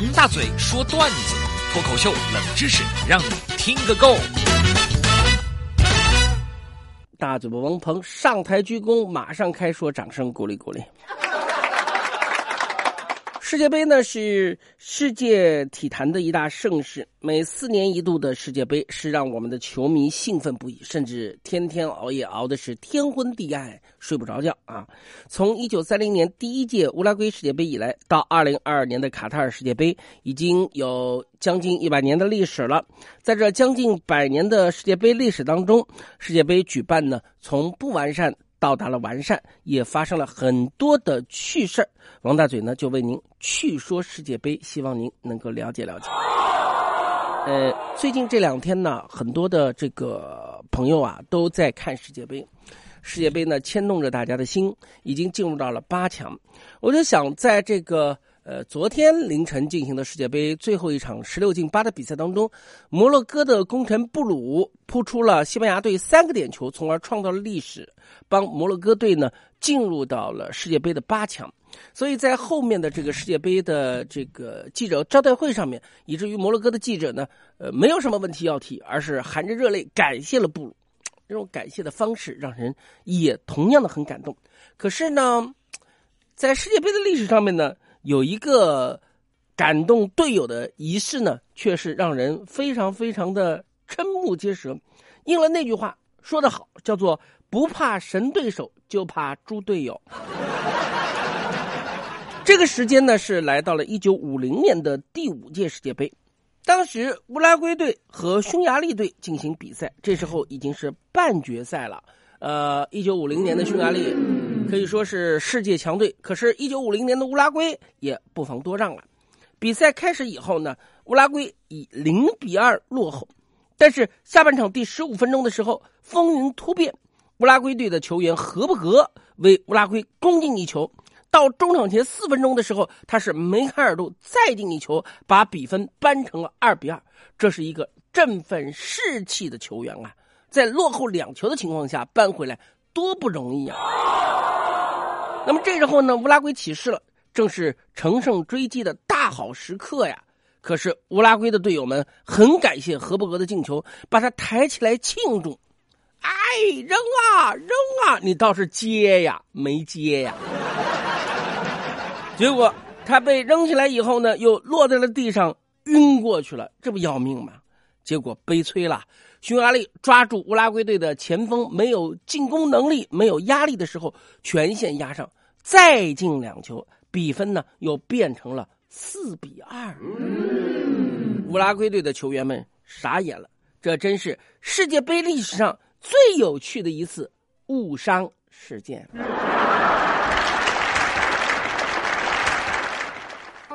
王大嘴说段子，脱口秀冷知识，让你听个够。大嘴巴王鹏上台鞠躬，马上开说，掌声鼓励鼓励。世界杯呢是世界体坛的一大盛事，每四年一度的世界杯是让我们的球迷兴奋不已，甚至天天熬夜熬的是天昏地暗，睡不着觉啊！从一九三零年第一届乌拉圭世界杯以来，到二零二二年的卡塔尔世界杯，已经有将近一百年的历史了。在这将近百年的世界杯历史当中，世界杯举办呢从不完善。到达了完善，也发生了很多的趣事王大嘴呢就为您去说世界杯，希望您能够了解了解。呃，最近这两天呢，很多的这个朋友啊都在看世界杯，世界杯呢牵动着大家的心，已经进入到了八强。我就想在这个。呃，昨天凌晨进行的世界杯最后一场十六进八的比赛当中，摩洛哥的功臣布鲁扑出了西班牙队三个点球，从而创造了历史，帮摩洛哥队呢进入到了世界杯的八强。所以在后面的这个世界杯的这个记者招待会上面，以至于摩洛哥的记者呢，呃，没有什么问题要提，而是含着热泪感谢了布鲁。这种感谢的方式让人也同样的很感动。可是呢，在世界杯的历史上面呢。有一个感动队友的仪式呢，却是让人非常非常的瞠目结舌。应了那句话说得好，叫做“不怕神对手，就怕猪队友”。这个时间呢，是来到了一九五零年的第五届世界杯，当时乌拉圭队和匈牙利队进行比赛，这时候已经是半决赛了。呃，一九五零年的匈牙利可以说是世界强队，可是，一九五零年的乌拉圭也不妨多让了。比赛开始以后呢，乌拉圭以零比二落后，但是下半场第十五分钟的时候，风云突变，乌拉圭队的球员合不合为乌拉圭攻进一球。到中场前四分钟的时候，他是梅开二度，再进一球，把比分扳成了二比二。这是一个振奋士气的球员啊！在落后两球的情况下扳回来，多不容易啊！那么这时候呢，乌拉圭起势了，正是乘胜追击的大好时刻呀。可是乌拉圭的队友们很感谢何伯格的进球，把他抬起来庆祝。哎，扔啊扔啊！你倒是接呀，没接呀。结果他被扔起来以后呢，又落在了地上，晕过去了。这不要命吗？结果悲催了。匈牙利抓住乌拉圭队的前锋，没有进攻能力，没有压力的时候，全线压上，再进两球，比分呢又变成了四比二。乌拉圭队的球员们傻眼了，这真是世界杯历史上最有趣的一次误伤事件。